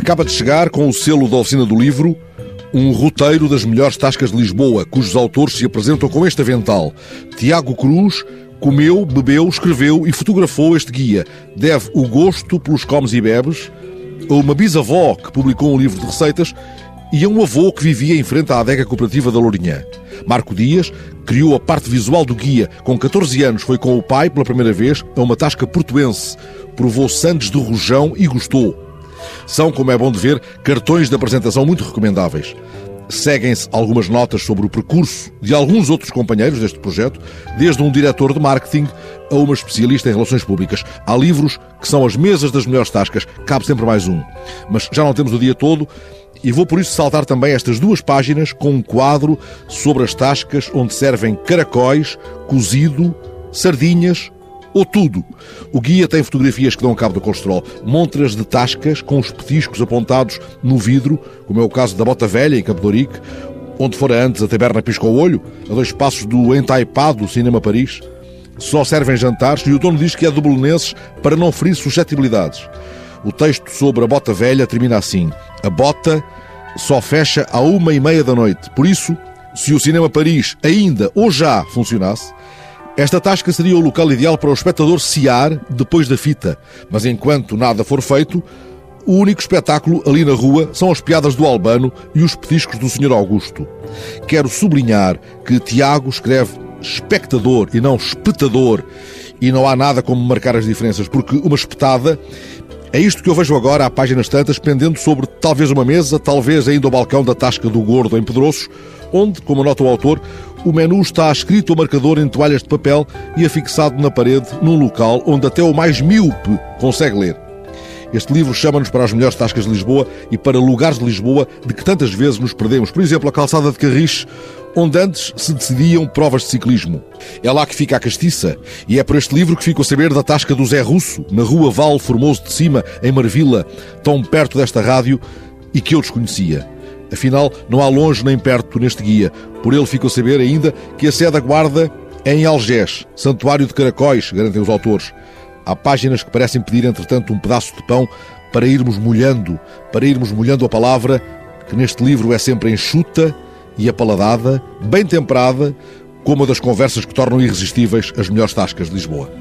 Acaba de chegar com o selo da oficina do livro um roteiro das melhores tascas de Lisboa, cujos autores se apresentam com este avental. Tiago Cruz comeu, bebeu, escreveu e fotografou este guia. Deve o gosto pelos comes e bebes a uma bisavó que publicou um livro de receitas e a um avô que vivia em frente à adega cooperativa da Lourinhã. Marco Dias criou a parte visual do guia. Com 14 anos foi com o pai pela primeira vez a uma tasca portuense. Provou sandes de rojão e gostou. São, como é bom de ver, cartões de apresentação muito recomendáveis. Seguem-se algumas notas sobre o percurso de alguns outros companheiros deste projeto, desde um diretor de marketing a uma especialista em relações públicas. Há livros que são as mesas das melhores tascas, cabe sempre mais um. Mas já não temos o dia todo e vou por isso saltar também estas duas páginas com um quadro sobre as tascas onde servem caracóis, cozido, sardinhas ou tudo. O guia tem fotografias que dão cabo do colesterol, montras de tascas com os petiscos apontados no vidro, como é o caso da Bota Velha, em Campo onde fora antes a taberna Pisca o Olho, a dois passos do entaipado Cinema Paris. Só servem jantares e o dono diz que é do Belenenses para não ferir suscetibilidades. O texto sobre a Bota Velha termina assim. A bota só fecha à uma e meia da noite. Por isso, se o Cinema Paris ainda ou já funcionasse, esta tasca seria o local ideal para o espectador ciar depois da fita, mas enquanto nada for feito, o único espetáculo ali na rua são as piadas do Albano e os petiscos do Sr. Augusto. Quero sublinhar que Tiago escreve espectador e não espetador, e não há nada como marcar as diferenças, porque uma espetada é isto que eu vejo agora há páginas tantas pendendo sobre talvez uma mesa, talvez ainda o balcão da Tasca do Gordo em Pedroços, onde, como nota o autor, o menu está escrito ao marcador em toalhas de papel e afixado na parede num local onde até o mais míope consegue ler. Este livro chama-nos para as melhores tascas de Lisboa e para lugares de Lisboa de que tantas vezes nos perdemos. Por exemplo, a calçada de Carriche, onde antes se decidiam provas de ciclismo. É lá que fica a castiça, e é por este livro que fico a saber da tasca do Zé Russo, na rua Val Formoso de Cima, em Marvila, tão perto desta rádio, e que eu desconhecia. Afinal, não há longe nem perto neste guia. Por ele fico a saber ainda que a sede da guarda é em Algés, santuário de caracóis, garantem os autores. Há páginas que parecem pedir, entretanto, um pedaço de pão para irmos molhando, para irmos molhando a palavra, que neste livro é sempre enxuta e apaladada, bem temperada, como a das conversas que tornam irresistíveis as melhores tascas de Lisboa.